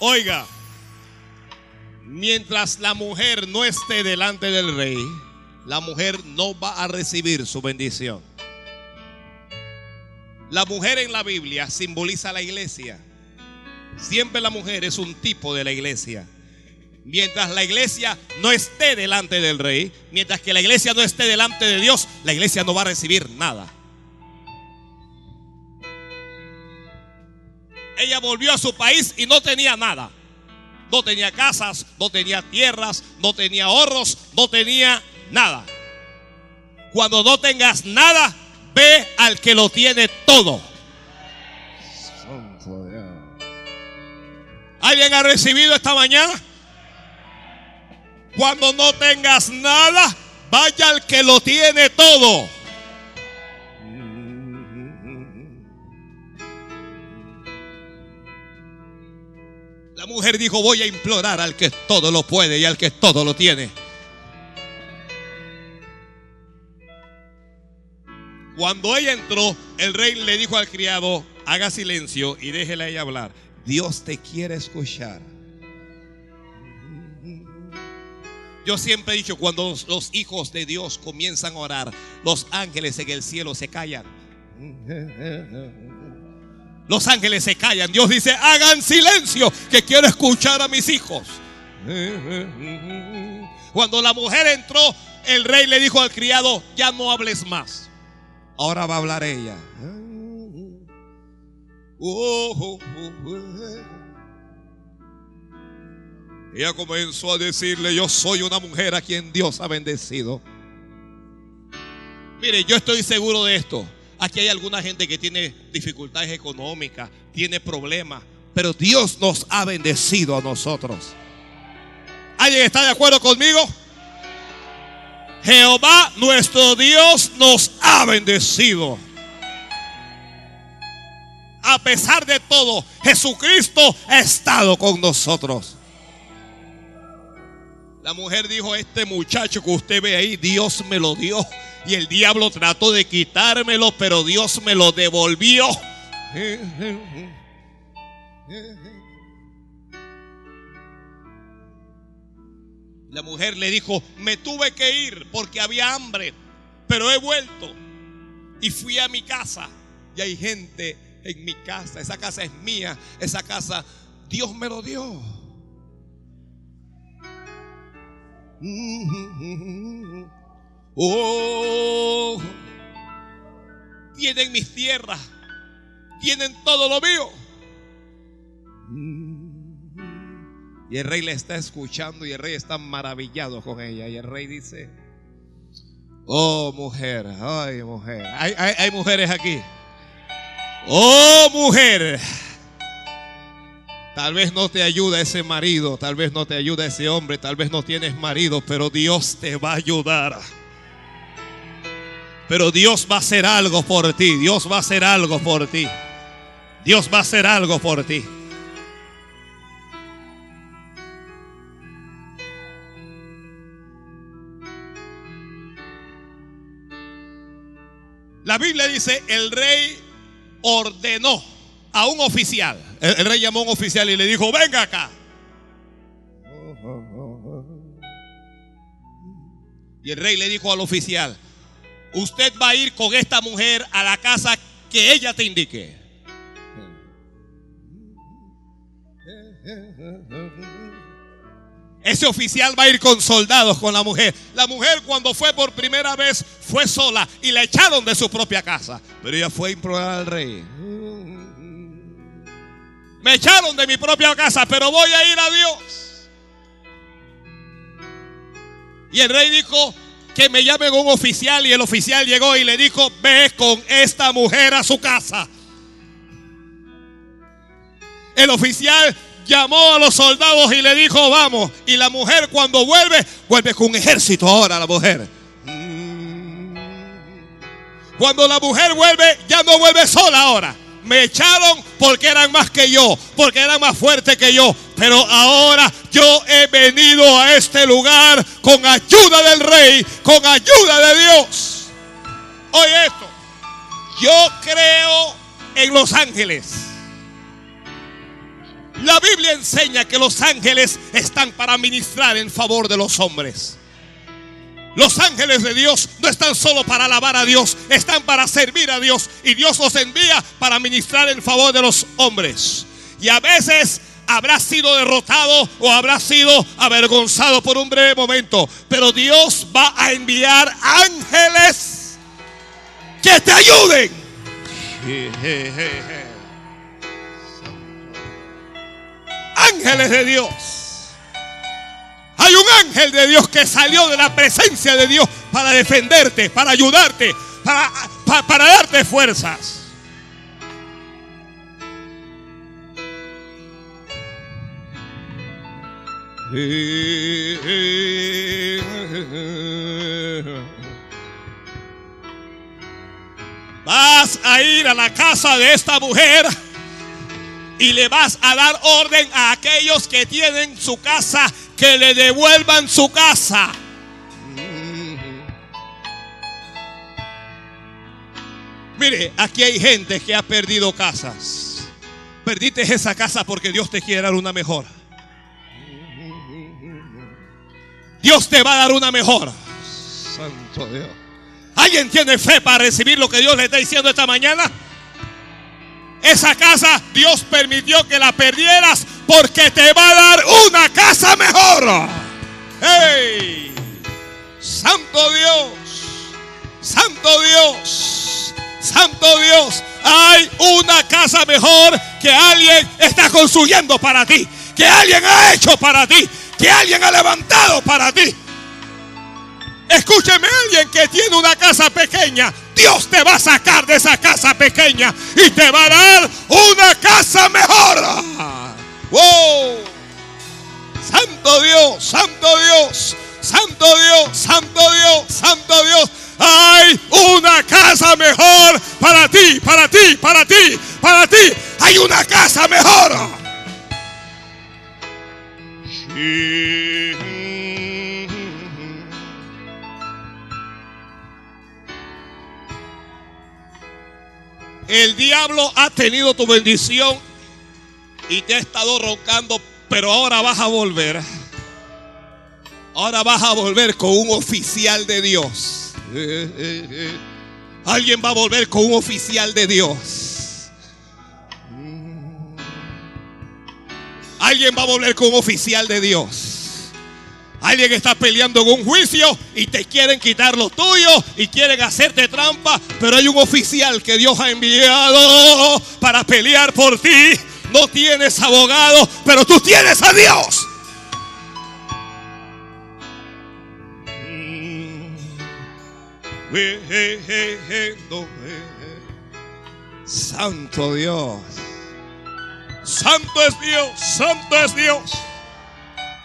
Oiga, mientras la mujer no esté delante del rey, la mujer no va a recibir su bendición. La mujer en la Biblia simboliza la iglesia. Siempre la mujer es un tipo de la iglesia. Mientras la iglesia no esté delante del rey, mientras que la iglesia no esté delante de Dios, la iglesia no va a recibir nada. Ella volvió a su país y no tenía nada. No tenía casas, no tenía tierras, no tenía ahorros, no tenía nada. Cuando no tengas nada, ve al que lo tiene todo. ¿Alguien ha recibido esta mañana? Cuando no tengas nada, vaya al que lo tiene todo. La mujer dijo, voy a implorar al que todo lo puede y al que todo lo tiene. Cuando ella entró, el rey le dijo al criado, haga silencio y déjela ella hablar. Dios te quiere escuchar. Yo siempre he dicho, cuando los hijos de Dios comienzan a orar, los ángeles en el cielo se callan. Los ángeles se callan. Dios dice, hagan silencio, que quiero escuchar a mis hijos. Cuando la mujer entró, el rey le dijo al criado, ya no hables más. Ahora va a hablar ella. Ella comenzó a decirle, yo soy una mujer a quien Dios ha bendecido. Mire, yo estoy seguro de esto. Aquí hay alguna gente que tiene dificultades económicas, tiene problemas, pero Dios nos ha bendecido a nosotros. ¿Alguien está de acuerdo conmigo? Jehová nuestro Dios nos ha bendecido. A pesar de todo, Jesucristo ha estado con nosotros. La mujer dijo, este muchacho que usted ve ahí, Dios me lo dio. Y el diablo trató de quitármelo, pero Dios me lo devolvió. La mujer le dijo, me tuve que ir porque había hambre, pero he vuelto. Y fui a mi casa y hay gente en mi casa. Esa casa es mía, esa casa Dios me lo dio. Oh, tienen mis tierras, tienen todo lo mío. Y el rey le está escuchando y el rey está maravillado con ella. Y el rey dice, oh mujer, ay mujer, hay, hay mujeres aquí. Oh mujer. Tal vez no te ayuda ese marido, tal vez no te ayuda ese hombre, tal vez no tienes marido, pero Dios te va a ayudar. Pero Dios va a hacer algo por ti, Dios va a hacer algo por ti. Dios va a hacer algo por ti. La Biblia dice, el rey ordenó a un oficial. El, rey llamó a un oficial y le dijo, venga acá. Y el rey le dijo al oficial, usted va a ir con esta mujer a la casa que ella te indique. Ese oficial va a ir con soldados con la mujer. La mujer cuando fue por primera vez fue sola y la echaron de su propia casa. Pero ella fue a implorar al rey. Me echaron de mi propia casa, pero voy a ir a Dios. Y el rey dijo que me llamen un oficial y el oficial llegó y le dijo, ve con esta mujer a su casa. El oficial llamó a los soldados y le dijo, vamos. Y la mujer cuando vuelve, vuelve con un ejército ahora la mujer. Cuando la mujer vuelve, ya no vuelve sola ahora me echaron porque eran más que yo, porque eran más fuertes que yo. Pero ahora yo he venido a este lugar con ayuda del rey, con ayuda de Dios. Oye esto, yo creo en los ángeles. La Biblia enseña que los ángeles están para ministrar en favor de los hombres. Los ángeles de Dios no están solo para alabar a Dios, están para servir a Dios. Y Dios los envía para ministrar en favor de los hombres. Y a veces habrá sido derrotado o habrá sido avergonzado por un breve momento. Pero Dios va a enviar ángeles que te ayuden. Ángeles de Dios. Hay un ángel de Dios que salió de la presencia de Dios para defenderte, para ayudarte, para, para, darte fuerzas. Vas a ir a la casa de esta mujer y le vas a dar orden a aquellos que tienen su casa que le devuelvan su casa. Mire, aquí hay gente que ha perdido casas. Perdiste esa casa porque Dios te quiere dar una mejor. Dios te va a dar una mejor. Santo Dios. ¿Alguien tiene fe para recibir lo que Dios le está diciendo esta mañana? Esa casa Dios permitió que la perdieras porque te va a dar una casa mejor. ¡Hey! Santo Dios, Santo Dios, Santo Dios. Hay una casa mejor que alguien está construyendo para ti, que alguien ha hecho para ti, que alguien ha levantado para ti. Escúcheme, alguien que tiene una casa pequeña, Dios te va a sacar de esa casa pequeña y te va a dar una casa mejor. ¡Wow! Santo Dios, Santo Dios, Santo Dios, Santo Dios, Santo Dios. Hay una casa mejor para ti, para ti, para ti, para ti. Hay una casa mejor. El diablo ha tenido tu bendición y te ha estado roncando, pero ahora vas a volver. Ahora vas a volver con un oficial de Dios. Alguien va a volver con un oficial de Dios. Alguien va a volver con un oficial de Dios. Alguien está peleando en un juicio y te quieren quitar lo tuyo y quieren hacerte trampa, pero hay un oficial que Dios ha enviado para pelear por ti. No tienes abogado, pero tú tienes a Dios. Santo Dios. Santo es Dios, santo es Dios.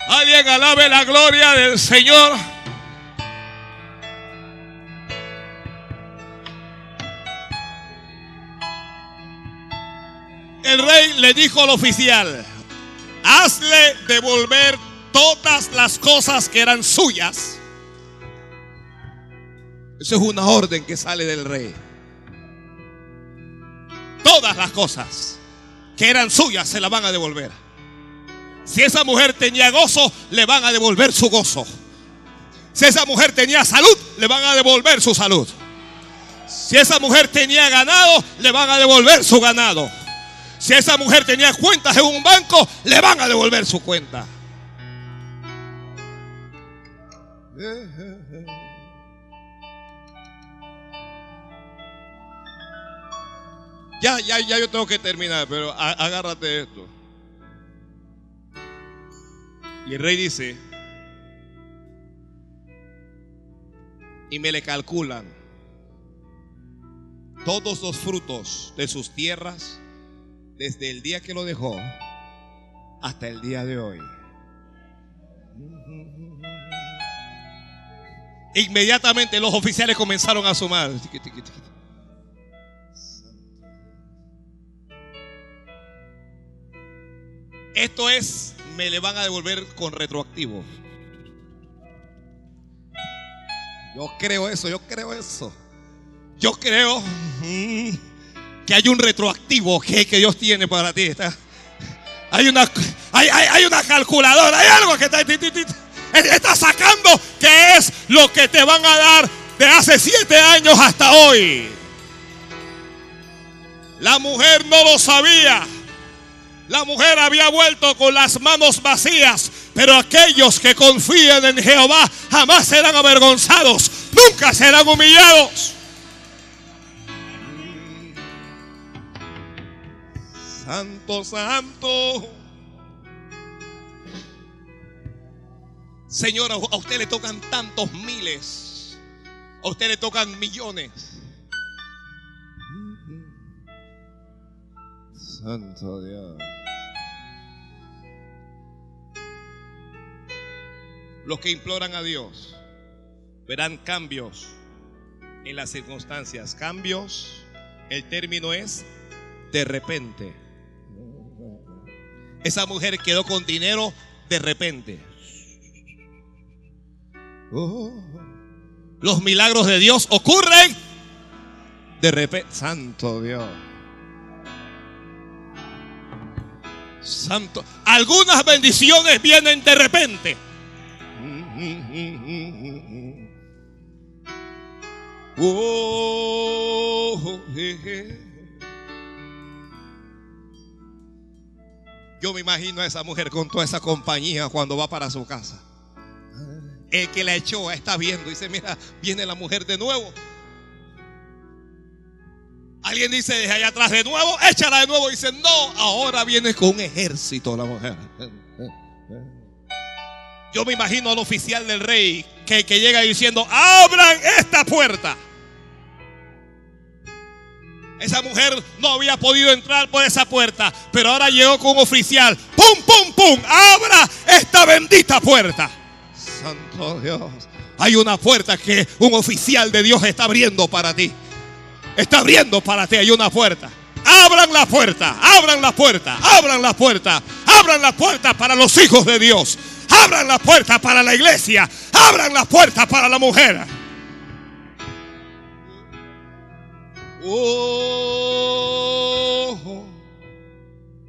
Alguien alabe la gloria del Señor. El rey le dijo al oficial, hazle devolver todas las cosas que eran suyas. Eso es una orden que sale del rey. Todas las cosas que eran suyas se las van a devolver. Si esa mujer tenía gozo, le van a devolver su gozo. Si esa mujer tenía salud, le van a devolver su salud. Si esa mujer tenía ganado, le van a devolver su ganado. Si esa mujer tenía cuentas en un banco, le van a devolver su cuenta. Ya, ya, ya yo tengo que terminar, pero agárrate esto. Y el rey dice, y me le calculan todos los frutos de sus tierras desde el día que lo dejó hasta el día de hoy. Inmediatamente los oficiales comenzaron a sumar. Esto es me le van a devolver con retroactivo. Yo creo eso, yo creo eso. Yo creo que hay un retroactivo que, Dios tiene para ti. Hay una, hay, hay- hay una calculadora, hay algo que está, está sacando que es lo que te van a dar de hace siete años hasta hoy. La mujer no lo sabía. La mujer había vuelto con las manos vacías, pero aquellos que confían en Jehová jamás serán avergonzados, nunca serán humillados. Santo, santo. Señor, a a usted le tocan tantos miles, a usted le tocan millones. Santo Dios. Los que imploran a Dios verán cambios en las circunstancias. Cambios, el término es de repente. Esa mujer quedó con dinero de repente. Oh. Los milagros de Dios ocurren de repente. Santo Dios. Santo. Algunas bendiciones vienen de repente. Oh, Yo me imagino a esa mujer con toda esa compañía cuando va para su casa. El que la echó está viendo dice, mira, viene la mujer de nuevo. Alguien dice desde allá atrás de nuevo, échala de nuevo. Dice, no, ahora viene con un ejército la mujer. Yo me imagino al oficial del rey que, que llega diciendo, abran esta puerta. Esa mujer no había podido entrar por esa puerta, pero ahora llegó con un oficial. ¡Pum, pum, pum! ¡Abra esta bendita puerta! Santo Dios. Hay una puerta que un oficial de Dios está abriendo para ti. Está abriendo para ti. Hay una puerta. Abran la puerta, abran la puerta, abran la puerta, abran la puerta para los hijos de Dios. Abran la puerta para la iglesia. Abran la puerta para la mujer.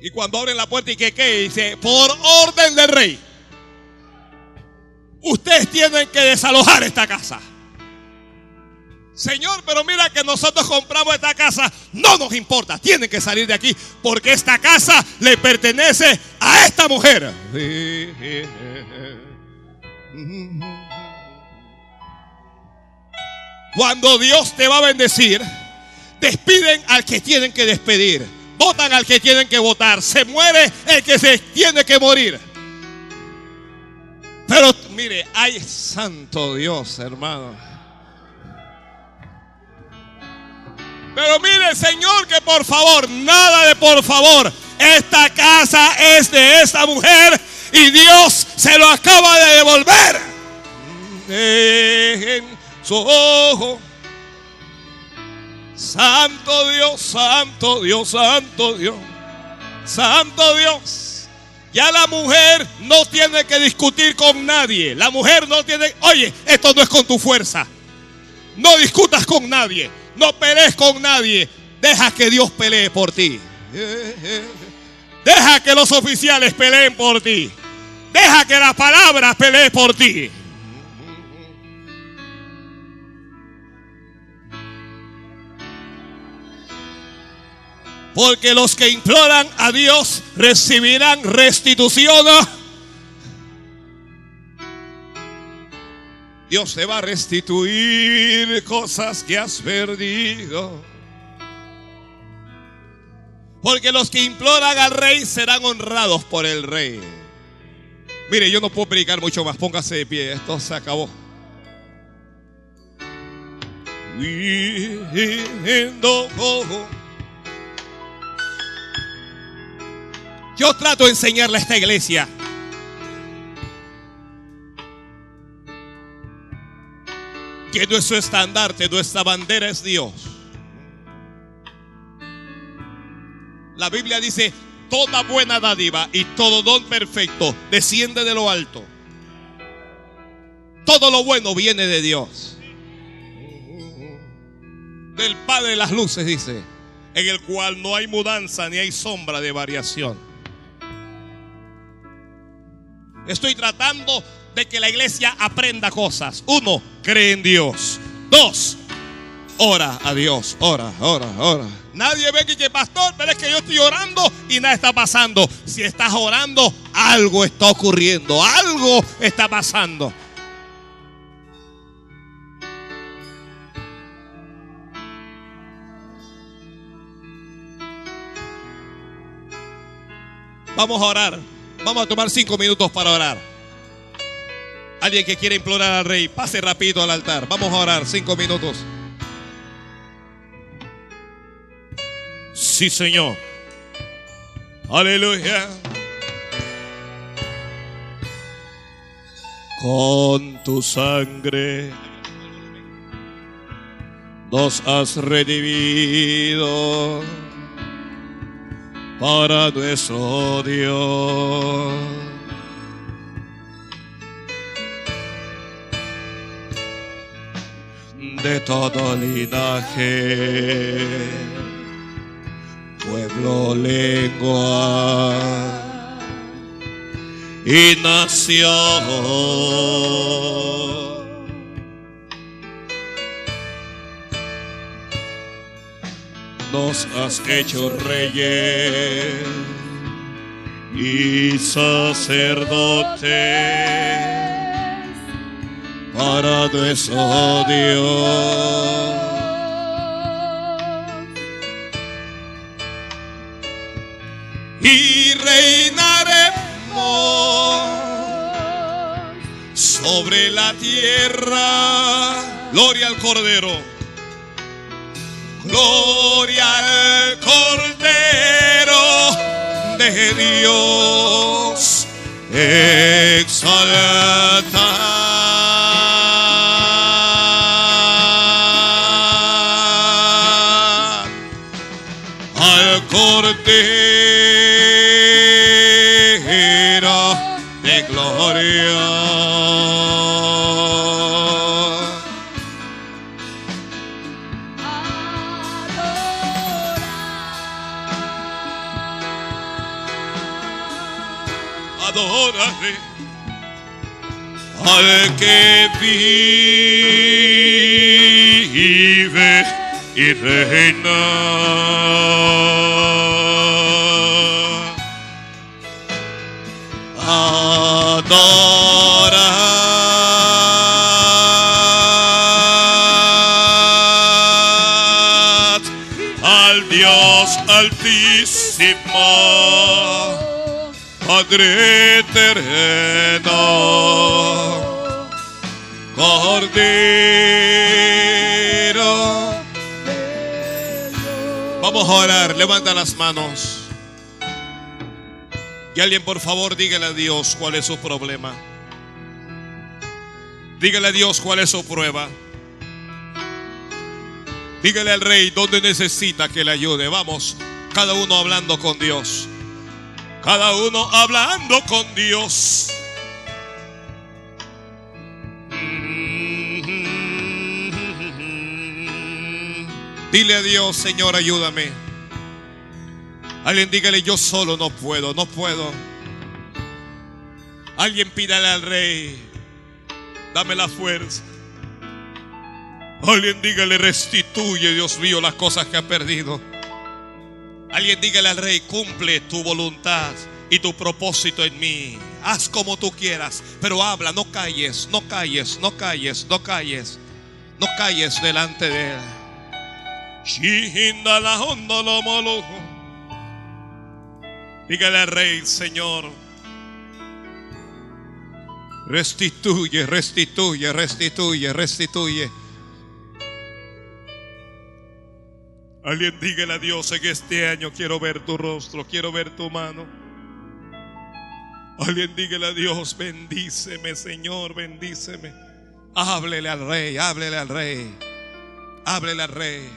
Y cuando abren la puerta y que qué dice, por orden del rey, ustedes tienen que desalojar esta casa. Señor, pero mira que nosotros compramos esta casa, no nos importa, tienen que salir de aquí porque esta casa le pertenece a esta mujer. Cuando Dios te va a bendecir, despiden al que tienen que despedir, votan al que tienen que votar, se muere el que se tiene que morir. Pero mire, hay santo Dios, hermano. Pero mire, Señor, que por favor, nada de por favor. Esta casa es de esta mujer y Dios se lo acaba de devolver. En su ojo. Santo Dios, santo Dios, santo Dios. Santo Dios. Ya la mujer no tiene que discutir con nadie. La mujer no tiene, oye, esto no es con tu fuerza. No discutas con nadie. No pelees con nadie. Deja que Dios pelee por ti. Deja que los oficiales peleen por ti. Deja que la palabra pelee por ti. Porque los que imploran a Dios recibirán restitución. Dios te va a restituir cosas que has perdido. Porque los que imploran al rey serán honrados por el rey. Mire, yo no puedo predicar mucho más. Póngase de pie. Esto se acabó. Yo trato de enseñarle a esta iglesia que nuestro estandarte, nuestra bandera es Dios. La Biblia dice, toda buena dádiva y todo don perfecto desciende de lo alto. Todo lo bueno viene de Dios. Del Padre de las luces, dice, en el cual no hay mudanza ni hay sombra de variación. Estoy tratando de que la iglesia aprenda cosas. Uno, cree en Dios. Dos, ora a Dios. Ora, ora, ora. Nadie ve que, que pastor, pero es que yo estoy orando y nada está pasando. Si estás orando, algo está ocurriendo, algo está pasando. Vamos a orar. Vamos a tomar cinco minutos para orar. Alguien que quiere implorar al rey, pase rápido al altar. Vamos a orar cinco minutos. Sí, Señor. Aleluya. Con tu sangre nos has redimido para nuestro Dios. De todo linaje, pueblo, lengua y nación. Nos has hecho reyes y sacerdotes para nuestro Dios. Y reinaremos sobre la tierra. Gloria al Cordero. Gloria al Cordero de Dios. Exalta al Cordero de gloria. Adórale al que vive y reina. Adorad al Dios altísimo. Padre Cordero. Vamos a orar, levanta las manos. Y alguien por favor dígale a Dios cuál es su problema. Dígale a Dios cuál es su prueba. Dígale al rey dónde necesita que le ayude. Vamos, cada uno hablando con Dios. Cada uno hablando con Dios. Dile a Dios, Señor, ayúdame. Alguien dígale, yo solo no puedo, no puedo. Alguien pídale al rey, dame la fuerza. Alguien dígale, restituye, Dios mío, las cosas que ha perdido. Alguien dígale al rey, cumple tu voluntad y tu propósito en mí. Haz como tú quieras, pero habla, no calles, no calles, no calles, no calles, no calles delante de él. Dígale al rey, Señor, restituye, restituye, restituye, restituye. Alguien dígale a Dios en este año, quiero ver tu rostro, quiero ver tu mano. Alguien dígale a Dios, bendíceme, Señor, bendíceme. Háblele al rey, háblele al rey, háblele al rey.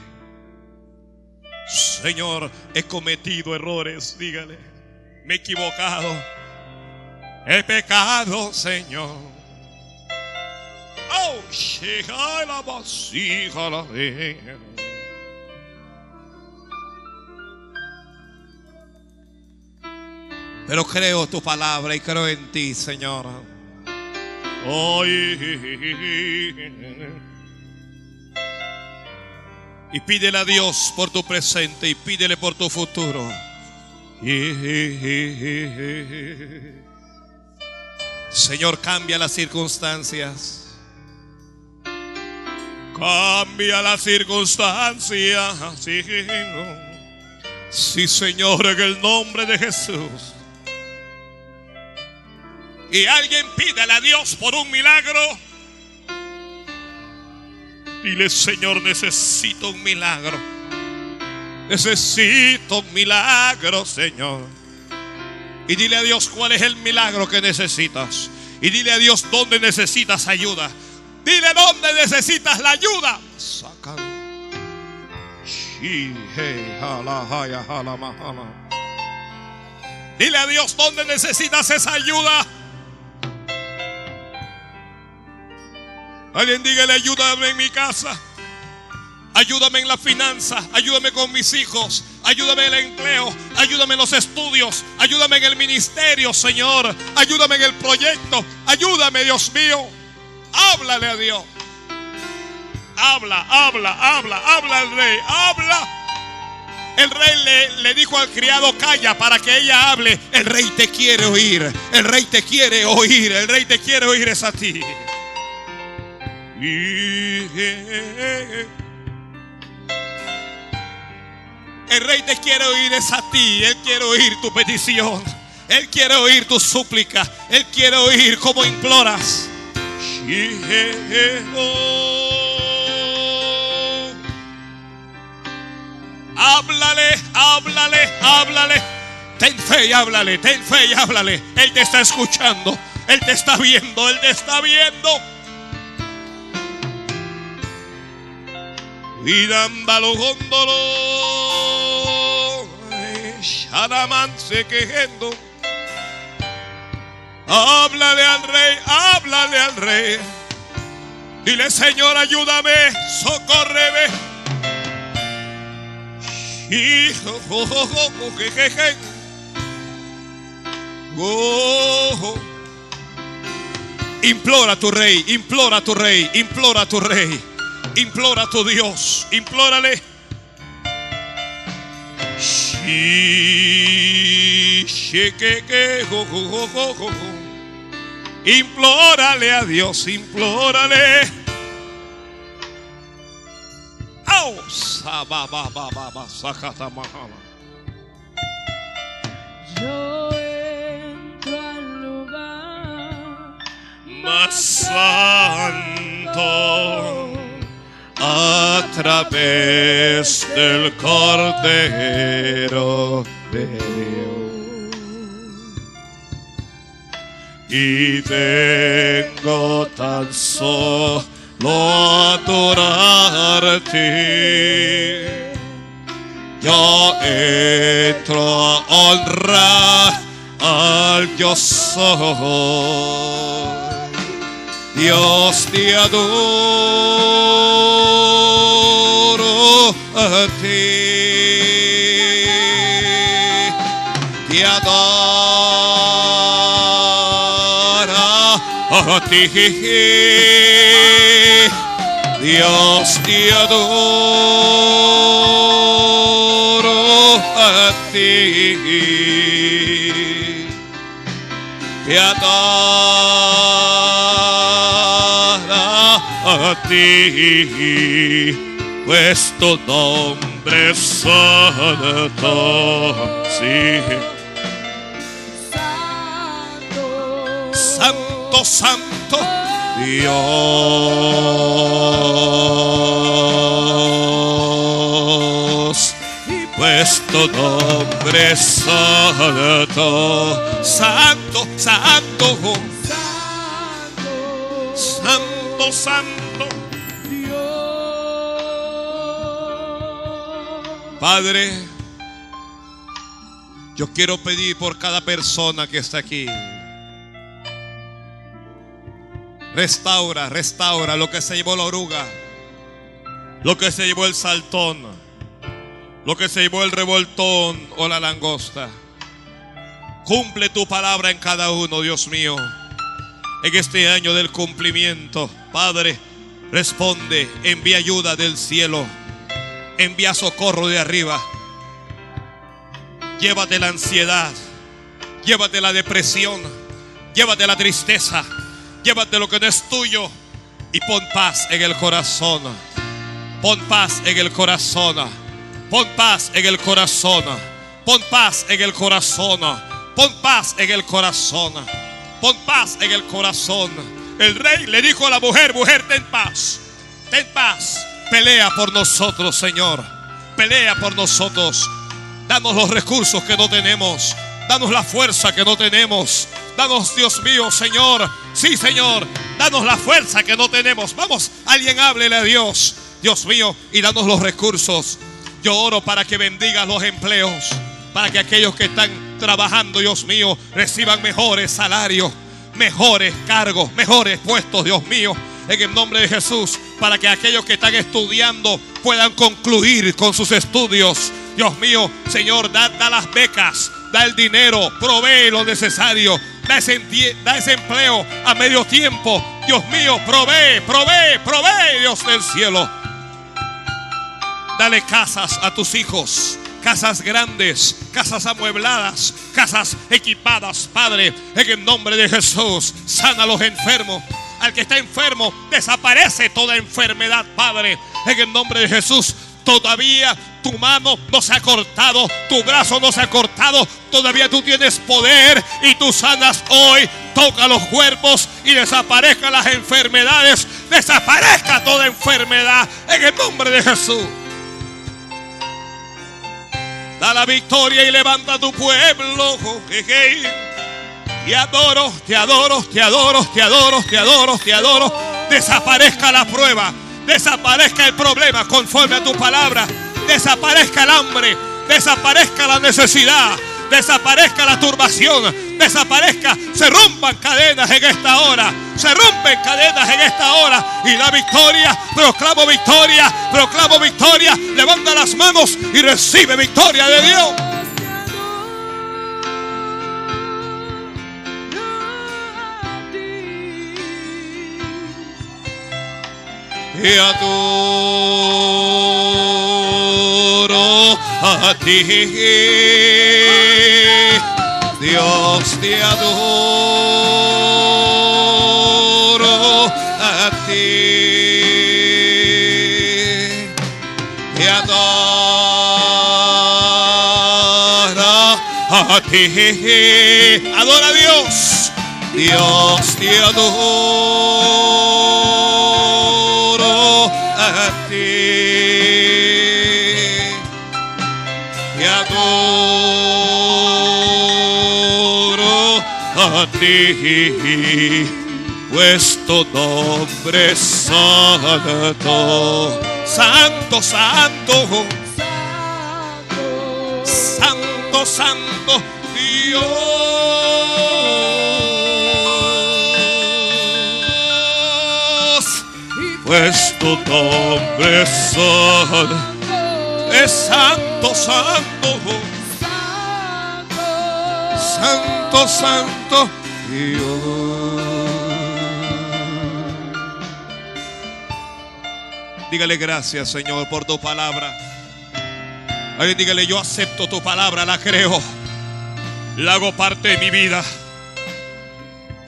Señor, he cometido errores, dígale. Me he equivocado. He pecado, Señor. Oh, la vasija la Pero creo tu palabra y creo en ti, Señor. Y pídele a Dios por tu presente y pídele por tu futuro. Señor, cambia las circunstancias. Cambia las circunstancias. Sí, sí, Señor, en el nombre de Jesús. Y alguien pídale a Dios por un milagro. Dile, Señor, necesito un milagro. Necesito un milagro, Señor. Y dile a Dios cuál es el milagro que necesitas. Y dile a Dios dónde necesitas ayuda. Dile dónde necesitas la ayuda. Dile a Dios dónde necesitas esa ayuda. Alguien dígale, ayúdame en mi casa. Ayúdame en la finanza, ayúdame con mis hijos, ayúdame en el empleo, ayúdame en los estudios, ayúdame en el ministerio, Señor, ayúdame en el proyecto, ayúdame, Dios mío. Háblale a Dios. Habla, habla, habla, habla al rey, habla. El rey le, le, dijo al criado, calla para que ella hable. El rey te quiere oír, el rey te quiere oír, el rey te quiere oír es a ti. El rey te quiere oír es a ti. Él quiere oír tu petición. Él quiere oír tu súplica. Él quiere oír cómo imploras. Háblale, háblale, háblale. Ten fe y háblale, ten fe y háblale. Él te está escuchando. Él te está viendo, Él te está viendo. Vidambalo gondolo, se quejendo. Háblale al rey, háblale al rey. Dile, Señor, ayúdame, socórreme. Hijo, jejeje. Oh, implora a tu rey, implora a tu rey, implora a tu rey. Implora a tu Dios, implórale. Implórale a Dios, implórale. Yo entro al lugar más santo través del Cordero de Dios. Y vengo tan solo a adorarte. Yo entro a honrar al yo soy. Dios te adoro a ti. Te adora a ti. Dios te adoro a ti. Te a ti, pues tu nombre es santo. Sí. Santo, Santo, santo Dios. Pues tu nombre es santo, santo, santo, Santo, santo, santo. Padre, yo quiero pedir por cada persona que está aquí. Restaura, restaura lo que se llevó la oruga, lo que se llevó el saltón, lo que se llevó el revoltón o la langosta. Cumple tu palabra en cada uno, Dios mío. En este año del cumplimiento, Padre, responde, envía ayuda del cielo, envía socorro de arriba. Llévate la ansiedad, llévate la depresión, llévate la tristeza, llévate lo que no es tuyo y pon paz en el corazón. Pon paz en el corazón. Pon paz en el corazón. Pon paz en el corazón. Pon paz en el corazón. Pon paz en el corazón. El rey le dijo a la mujer, mujer, ten paz. Ten paz. Pelea por nosotros, Señor. Pelea por nosotros. Danos los recursos que no tenemos. Danos la fuerza que no tenemos. Danos, Dios mío, Señor. Sí, Señor. Danos la fuerza que no tenemos. Vamos, alguien háblele a Dios. Dios mío, y danos los recursos. Yo oro para que bendigas los empleos. Para que aquellos que están trabajando, Dios mío, reciban mejores salarios, mejores cargos, mejores puestos, Dios mío. En el nombre de Jesús, para que aquellos que están estudiando puedan concluir con sus estudios. Dios mío, Señor, da, da las becas, da el dinero, provee lo necesario, da ese, da ese empleo a medio tiempo. Dios mío, provee, provee, provee, Dios del cielo. Dale casas a tus hijos, casas grandes, casas amuebladas, casas equipadas, Padre, en el nombre de Jesús. Sana a los enfermos. Al que está enfermo, desaparece toda enfermedad, Padre, en el nombre de Jesús. Todavía tu mano no se ha cortado, tu brazo no se ha cortado, todavía tú tienes poder y tú sanas hoy. Toca los cuerpos y desaparezcan las enfermedades, desaparezca toda enfermedad en el nombre de Jesús. Da la victoria y levanta tu pueblo. Te adoro, te adoro, te adoro, te adoro, te adoro, te adoro. Desaparezca la prueba, desaparezca el problema conforme a tu palabra. Desaparezca el hambre, desaparezca la necesidad, desaparezca la turbación, desaparezca, se rompan cadenas en esta hora, se rompen cadenas en esta hora. Y la victoria, proclamo victoria, proclamo victoria, levanta las manos y recibe victoria de Dios. Te adoro a ti, Dios te adoro a ti, te adoro a ti, adora a Dios, Dios te adoro ti, pues tu nombre es santo, santo, santo, santo, santo, Dios. Pues tu nombre es santo, es santo, santo. Santo, santo Dígale gracias, Señor, por tu palabra. Alguien dígale, yo acepto tu palabra, la creo. La hago parte de mi vida.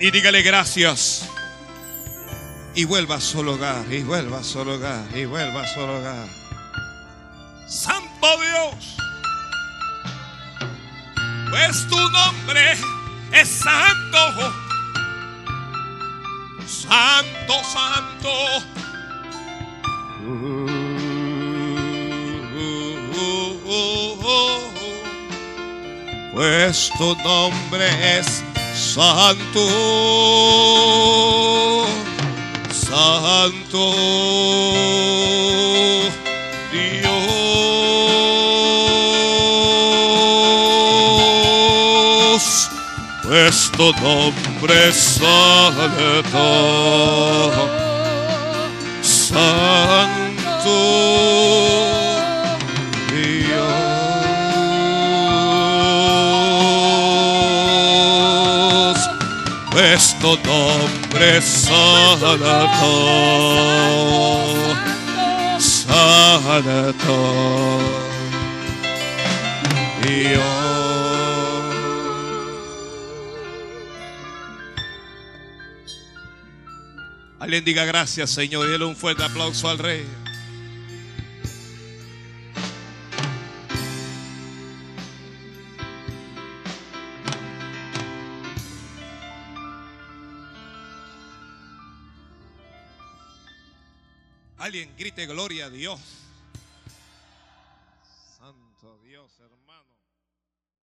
Y dígale gracias. Y vuelva a su hogar, y vuelva a su hogar, y vuelva a su hogar. Santo Dios. Pues tu nombre es santo. Santo, santo. Pues tu nombre es santo. Santo. Tu nombre santo, santo tu nombre santo, santo. Alguien diga gracias, Señor, y dale un fuerte aplauso al Rey. Alguien grite gloria a Dios.